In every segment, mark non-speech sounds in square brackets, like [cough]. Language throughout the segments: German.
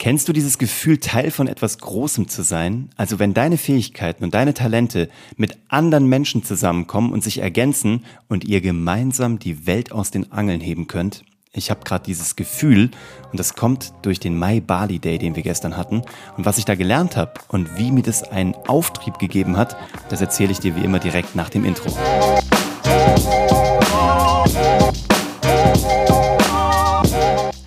Kennst du dieses Gefühl, Teil von etwas Großem zu sein? Also wenn deine Fähigkeiten und deine Talente mit anderen Menschen zusammenkommen und sich ergänzen und ihr gemeinsam die Welt aus den Angeln heben könnt? Ich habe gerade dieses Gefühl und das kommt durch den Mai Bali Day, den wir gestern hatten. Und was ich da gelernt habe und wie mir das einen Auftrieb gegeben hat, das erzähle ich dir wie immer direkt nach dem Intro.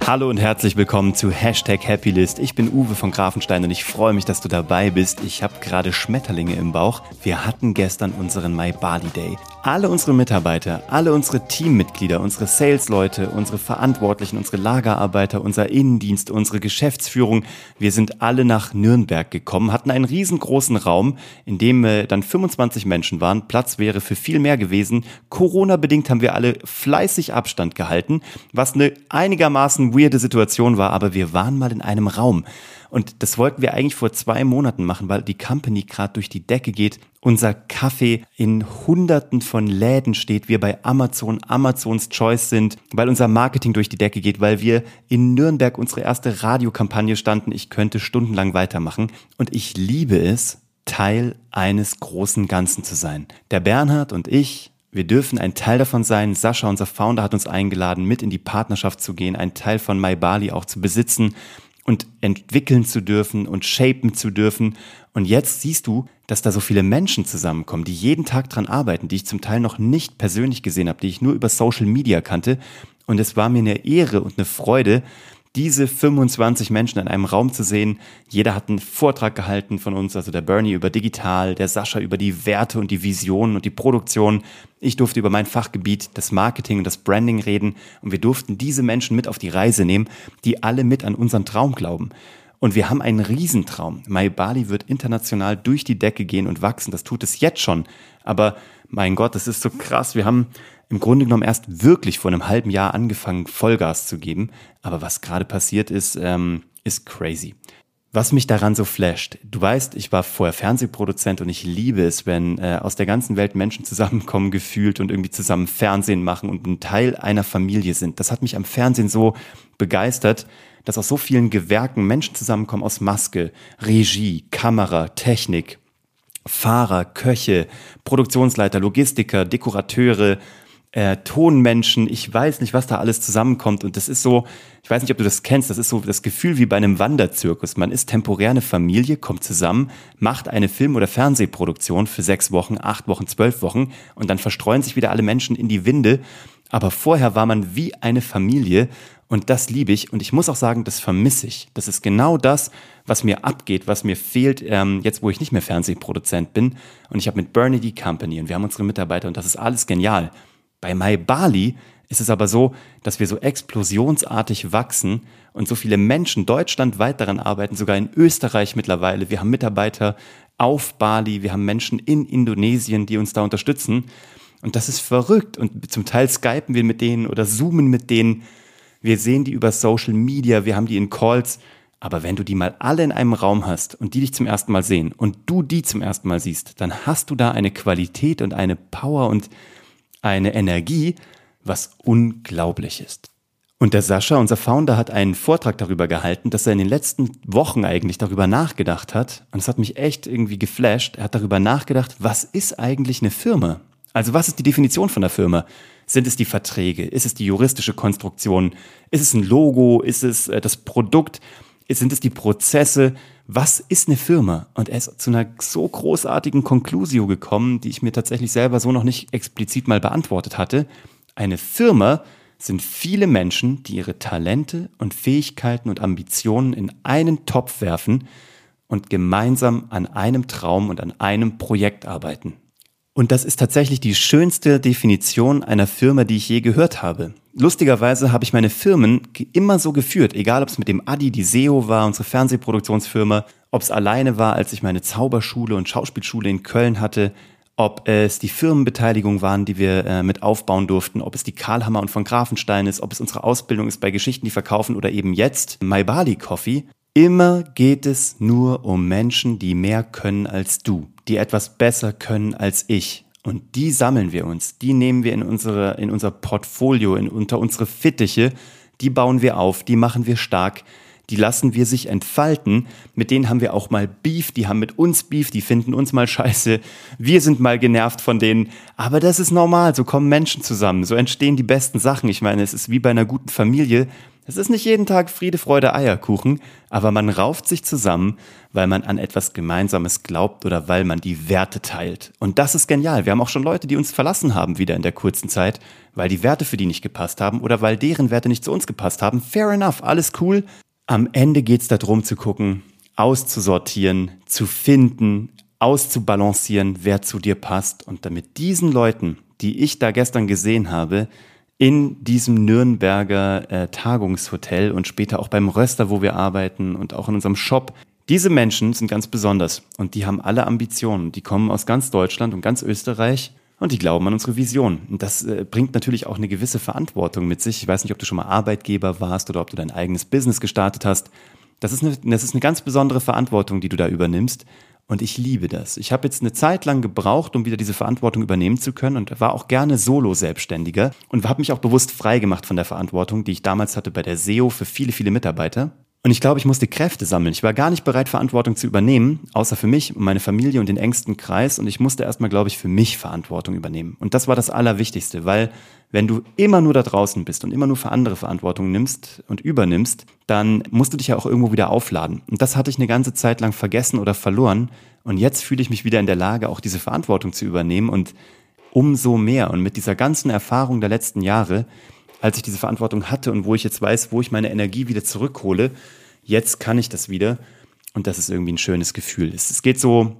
Hallo und herzlich willkommen zu Hashtag Happylist. Ich bin Uwe von Grafenstein und ich freue mich, dass du dabei bist. Ich habe gerade Schmetterlinge im Bauch. Wir hatten gestern unseren My Bali Day. Alle unsere Mitarbeiter, alle unsere Teammitglieder, unsere Salesleute, unsere Verantwortlichen, unsere Lagerarbeiter, unser Innendienst, unsere Geschäftsführung, wir sind alle nach Nürnberg gekommen, hatten einen riesengroßen Raum, in dem äh, dann 25 Menschen waren. Platz wäre für viel mehr gewesen. Corona-bedingt haben wir alle fleißig Abstand gehalten, was eine einigermaßen weirde Situation war, aber wir waren mal in einem Raum. Und das wollten wir eigentlich vor zwei Monaten machen, weil die Company gerade durch die Decke geht. Unser Kaffee in Hunderten von Läden steht, wir bei Amazon, Amazons Choice sind, weil unser Marketing durch die Decke geht, weil wir in Nürnberg unsere erste Radiokampagne standen. Ich könnte stundenlang weitermachen. Und ich liebe es, Teil eines großen Ganzen zu sein. Der Bernhard und ich, wir dürfen ein Teil davon sein. Sascha, unser Founder, hat uns eingeladen, mit in die Partnerschaft zu gehen, einen Teil von MyBali auch zu besitzen und entwickeln zu dürfen und shapen zu dürfen. Und jetzt siehst du, dass da so viele Menschen zusammenkommen, die jeden Tag dran arbeiten, die ich zum Teil noch nicht persönlich gesehen habe, die ich nur über Social Media kannte. Und es war mir eine Ehre und eine Freude, diese 25 Menschen in einem Raum zu sehen. Jeder hat einen Vortrag gehalten von uns, also der Bernie über digital, der Sascha über die Werte und die Visionen und die Produktion. Ich durfte über mein Fachgebiet, das Marketing und das Branding reden und wir durften diese Menschen mit auf die Reise nehmen, die alle mit an unseren Traum glauben. Und wir haben einen Riesentraum. My Bali wird international durch die Decke gehen und wachsen. Das tut es jetzt schon. Aber mein Gott, das ist so krass. Wir haben im Grunde genommen erst wirklich vor einem halben Jahr angefangen, Vollgas zu geben. Aber was gerade passiert ist, ähm, ist crazy. Was mich daran so flasht, du weißt, ich war vorher Fernsehproduzent und ich liebe es, wenn äh, aus der ganzen Welt Menschen zusammenkommen gefühlt und irgendwie zusammen Fernsehen machen und ein Teil einer Familie sind. Das hat mich am Fernsehen so begeistert, dass aus so vielen Gewerken Menschen zusammenkommen aus Maske, Regie, Kamera, Technik, Fahrer, Köche, Produktionsleiter, Logistiker, Dekorateure, äh, Tonmenschen, ich weiß nicht, was da alles zusammenkommt. Und das ist so, ich weiß nicht, ob du das kennst, das ist so das Gefühl wie bei einem Wanderzirkus. Man ist temporär eine Familie, kommt zusammen, macht eine Film- oder Fernsehproduktion für sechs Wochen, acht Wochen, zwölf Wochen und dann verstreuen sich wieder alle Menschen in die Winde. Aber vorher war man wie eine Familie und das liebe ich. Und ich muss auch sagen, das vermisse ich. Das ist genau das, was mir abgeht, was mir fehlt, ähm, jetzt wo ich nicht mehr Fernsehproduzent bin. Und ich habe mit Bernie die Company und wir haben unsere Mitarbeiter und das ist alles genial. Bei My Bali ist es aber so, dass wir so explosionsartig wachsen und so viele Menschen deutschlandweit daran arbeiten, sogar in Österreich mittlerweile. Wir haben Mitarbeiter auf Bali, wir haben Menschen in Indonesien, die uns da unterstützen. Und das ist verrückt. Und zum Teil skypen wir mit denen oder zoomen mit denen. Wir sehen die über Social Media, wir haben die in Calls. Aber wenn du die mal alle in einem Raum hast und die dich zum ersten Mal sehen und du die zum ersten Mal siehst, dann hast du da eine Qualität und eine Power und eine Energie, was unglaublich ist. Und der Sascha, unser Founder, hat einen Vortrag darüber gehalten, dass er in den letzten Wochen eigentlich darüber nachgedacht hat. Und es hat mich echt irgendwie geflasht. Er hat darüber nachgedacht, was ist eigentlich eine Firma? Also was ist die Definition von einer Firma? Sind es die Verträge? Ist es die juristische Konstruktion? Ist es ein Logo? Ist es äh, das Produkt? Sind es die Prozesse? Was ist eine Firma? Und er ist zu einer so großartigen Conclusio gekommen, die ich mir tatsächlich selber so noch nicht explizit mal beantwortet hatte. Eine Firma sind viele Menschen, die ihre Talente und Fähigkeiten und Ambitionen in einen Topf werfen und gemeinsam an einem Traum und an einem Projekt arbeiten. Und das ist tatsächlich die schönste Definition einer Firma, die ich je gehört habe. Lustigerweise habe ich meine Firmen immer so geführt, egal ob es mit dem Adi, die SEO war, unsere Fernsehproduktionsfirma, ob es alleine war, als ich meine Zauberschule und Schauspielschule in Köln hatte, ob es die Firmenbeteiligung waren, die wir äh, mit aufbauen durften, ob es die Karlhammer und von Grafenstein ist, ob es unsere Ausbildung ist bei Geschichten, die verkaufen oder eben jetzt My Bali Coffee. Immer geht es nur um Menschen, die mehr können als du, die etwas besser können als ich. Und die sammeln wir uns, die nehmen wir in, unsere, in unser Portfolio, in, unter unsere Fittiche, die bauen wir auf, die machen wir stark, die lassen wir sich entfalten. Mit denen haben wir auch mal Beef, die haben mit uns Beef, die finden uns mal scheiße. Wir sind mal genervt von denen. Aber das ist normal, so kommen Menschen zusammen, so entstehen die besten Sachen. Ich meine, es ist wie bei einer guten Familie. Es ist nicht jeden Tag Friede, Freude, Eierkuchen, aber man rauft sich zusammen, weil man an etwas Gemeinsames glaubt oder weil man die Werte teilt. Und das ist genial. Wir haben auch schon Leute, die uns verlassen haben wieder in der kurzen Zeit, weil die Werte für die nicht gepasst haben oder weil deren Werte nicht zu uns gepasst haben. Fair enough, alles cool. Am Ende geht's darum zu gucken, auszusortieren, zu finden, auszubalancieren, wer zu dir passt. Und damit diesen Leuten, die ich da gestern gesehen habe, in diesem Nürnberger äh, Tagungshotel und später auch beim Röster, wo wir arbeiten und auch in unserem Shop. Diese Menschen sind ganz besonders und die haben alle Ambitionen. Die kommen aus ganz Deutschland und ganz Österreich und die glauben an unsere Vision. Und das äh, bringt natürlich auch eine gewisse Verantwortung mit sich. Ich weiß nicht, ob du schon mal Arbeitgeber warst oder ob du dein eigenes Business gestartet hast. Das ist eine, das ist eine ganz besondere Verantwortung, die du da übernimmst. Und ich liebe das. Ich habe jetzt eine Zeit lang gebraucht, um wieder diese Verantwortung übernehmen zu können und war auch gerne Solo-Selbstständiger und habe mich auch bewusst frei gemacht von der Verantwortung, die ich damals hatte bei der SEO für viele, viele Mitarbeiter. Und ich glaube, ich musste Kräfte sammeln. Ich war gar nicht bereit, Verantwortung zu übernehmen, außer für mich und meine Familie und den engsten Kreis. Und ich musste erstmal, glaube ich, für mich Verantwortung übernehmen. Und das war das Allerwichtigste, weil wenn du immer nur da draußen bist und immer nur für andere Verantwortung nimmst und übernimmst, dann musst du dich ja auch irgendwo wieder aufladen. Und das hatte ich eine ganze Zeit lang vergessen oder verloren. Und jetzt fühle ich mich wieder in der Lage, auch diese Verantwortung zu übernehmen und umso mehr. Und mit dieser ganzen Erfahrung der letzten Jahre als ich diese Verantwortung hatte und wo ich jetzt weiß, wo ich meine Energie wieder zurückhole, jetzt kann ich das wieder. Und das ist irgendwie ein schönes Gefühl. Es, geht so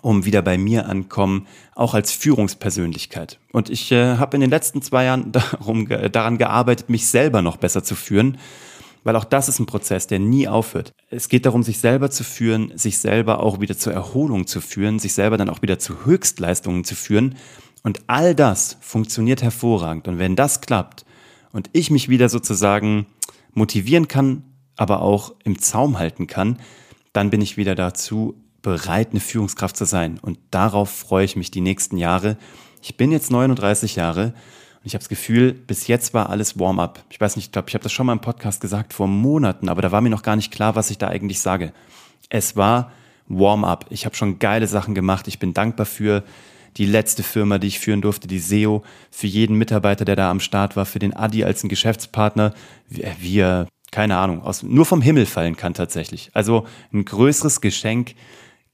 um wieder bei mir ankommen, auch als Führungspersönlichkeit. Und ich äh, habe in den letzten zwei Jahren [laughs] darum, daran gearbeitet, mich selber noch besser zu führen, weil auch das ist ein Prozess, der nie aufhört. Es geht darum, sich selber zu führen, sich selber auch wieder zur Erholung zu führen, sich selber dann auch wieder zu Höchstleistungen zu führen. Und all das funktioniert hervorragend. Und wenn das klappt, und ich mich wieder sozusagen motivieren kann, aber auch im Zaum halten kann, dann bin ich wieder dazu bereit, eine Führungskraft zu sein. Und darauf freue ich mich die nächsten Jahre. Ich bin jetzt 39 Jahre und ich habe das Gefühl, bis jetzt war alles Warm-up. Ich weiß nicht, ich glaube, ich habe das schon mal im Podcast gesagt vor Monaten, aber da war mir noch gar nicht klar, was ich da eigentlich sage. Es war Warm-up. Ich habe schon geile Sachen gemacht. Ich bin dankbar für die letzte Firma, die ich führen durfte, die SEO, für jeden Mitarbeiter, der da am Start war, für den Adi als ein Geschäftspartner, wie er, keine Ahnung, aus, nur vom Himmel fallen kann tatsächlich. Also ein größeres Geschenk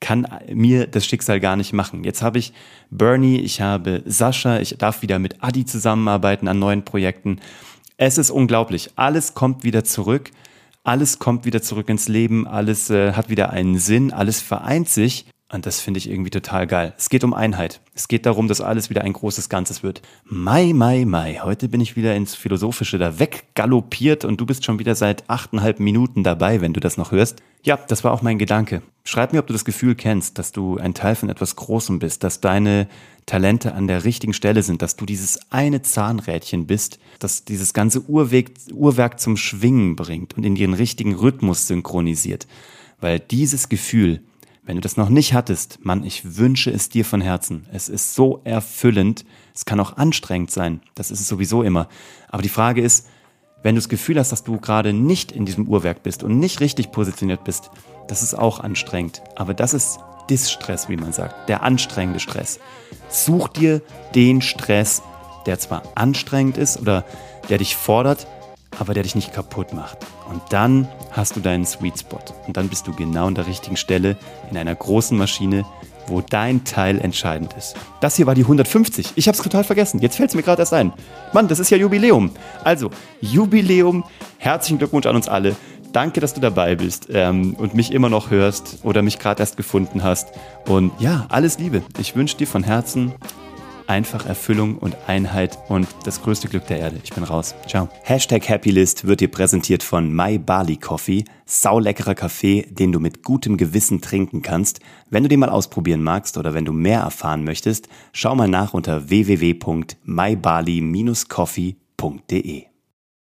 kann mir das Schicksal gar nicht machen. Jetzt habe ich Bernie, ich habe Sascha, ich darf wieder mit Adi zusammenarbeiten an neuen Projekten. Es ist unglaublich. Alles kommt wieder zurück. Alles kommt wieder zurück ins Leben. Alles äh, hat wieder einen Sinn. Alles vereint sich. Und das finde ich irgendwie total geil. Es geht um Einheit. Es geht darum, dass alles wieder ein großes Ganzes wird. Mai, Mai, Mai. Heute bin ich wieder ins Philosophische da weggaloppiert und du bist schon wieder seit achteinhalb Minuten dabei, wenn du das noch hörst. Ja, das war auch mein Gedanke. Schreib mir, ob du das Gefühl kennst, dass du ein Teil von etwas Großem bist, dass deine Talente an der richtigen Stelle sind, dass du dieses eine Zahnrädchen bist, dass dieses ganze Uhrweg, Uhrwerk zum Schwingen bringt und in den richtigen Rhythmus synchronisiert. Weil dieses Gefühl, wenn du das noch nicht hattest, Mann, ich wünsche es dir von Herzen. Es ist so erfüllend. Es kann auch anstrengend sein. Das ist es sowieso immer. Aber die Frage ist, wenn du das Gefühl hast, dass du gerade nicht in diesem Uhrwerk bist und nicht richtig positioniert bist, das ist auch anstrengend. Aber das ist Distress, wie man sagt, der anstrengende Stress. Such dir den Stress, der zwar anstrengend ist oder der dich fordert, aber der dich nicht kaputt macht. Und dann hast du deinen Sweet Spot. Und dann bist du genau an der richtigen Stelle in einer großen Maschine, wo dein Teil entscheidend ist. Das hier war die 150. Ich habe es total vergessen. Jetzt fällt es mir gerade erst ein. Mann, das ist ja Jubiläum. Also, Jubiläum. Herzlichen Glückwunsch an uns alle. Danke, dass du dabei bist ähm, und mich immer noch hörst oder mich gerade erst gefunden hast. Und ja, alles Liebe. Ich wünsche dir von Herzen einfach Erfüllung und Einheit und das größte Glück der Erde. Ich bin raus. Ciao. Hashtag Happylist wird dir präsentiert von My Barley Coffee. Sauleckerer Kaffee, den du mit gutem Gewissen trinken kannst. Wenn du den mal ausprobieren magst oder wenn du mehr erfahren möchtest, schau mal nach unter www.mybarley-coffee.de.